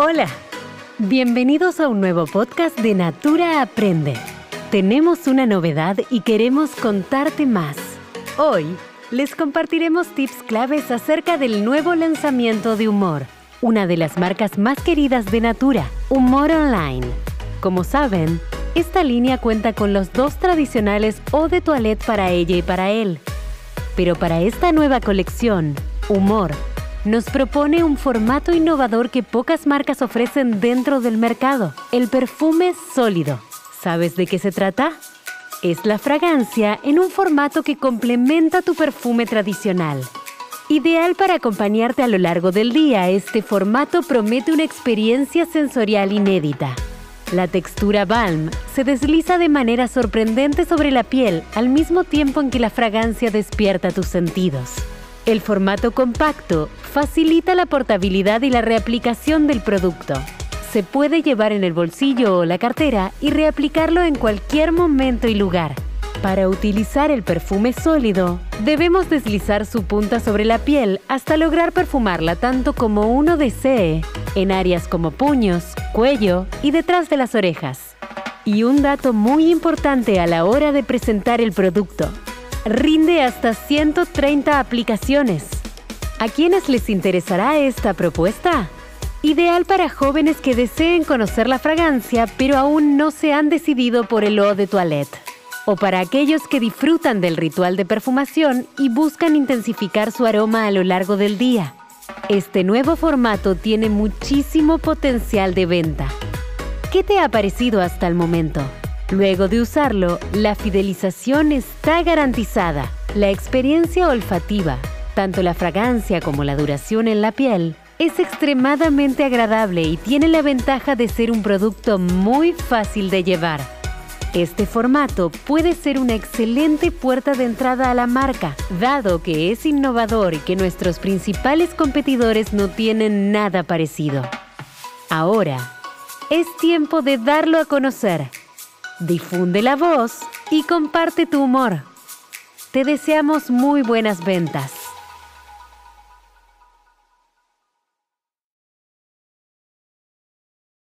Hola, bienvenidos a un nuevo podcast de Natura Aprende. Tenemos una novedad y queremos contarte más. Hoy les compartiremos tips claves acerca del nuevo lanzamiento de Humor, una de las marcas más queridas de Natura, Humor Online. Como saben, esta línea cuenta con los dos tradicionales eau de toilette para ella y para él. Pero para esta nueva colección, Humor nos propone un formato innovador que pocas marcas ofrecen dentro del mercado, el perfume sólido. ¿Sabes de qué se trata? Es la fragancia en un formato que complementa tu perfume tradicional. Ideal para acompañarte a lo largo del día, este formato promete una experiencia sensorial inédita. La textura balm se desliza de manera sorprendente sobre la piel al mismo tiempo en que la fragancia despierta tus sentidos. El formato compacto facilita la portabilidad y la reaplicación del producto. Se puede llevar en el bolsillo o la cartera y reaplicarlo en cualquier momento y lugar. Para utilizar el perfume sólido, debemos deslizar su punta sobre la piel hasta lograr perfumarla tanto como uno desee, en áreas como puños, cuello y detrás de las orejas. Y un dato muy importante a la hora de presentar el producto rinde hasta 130 aplicaciones. ¿A quiénes les interesará esta propuesta? Ideal para jóvenes que deseen conocer la fragancia pero aún no se han decidido por el eau de toilette. O para aquellos que disfrutan del ritual de perfumación y buscan intensificar su aroma a lo largo del día. Este nuevo formato tiene muchísimo potencial de venta. ¿Qué te ha parecido hasta el momento? Luego de usarlo, la fidelización está garantizada. La experiencia olfativa, tanto la fragancia como la duración en la piel, es extremadamente agradable y tiene la ventaja de ser un producto muy fácil de llevar. Este formato puede ser una excelente puerta de entrada a la marca, dado que es innovador y que nuestros principales competidores no tienen nada parecido. Ahora, es tiempo de darlo a conocer difunde la voz y comparte tu humor. Te deseamos muy buenas ventas.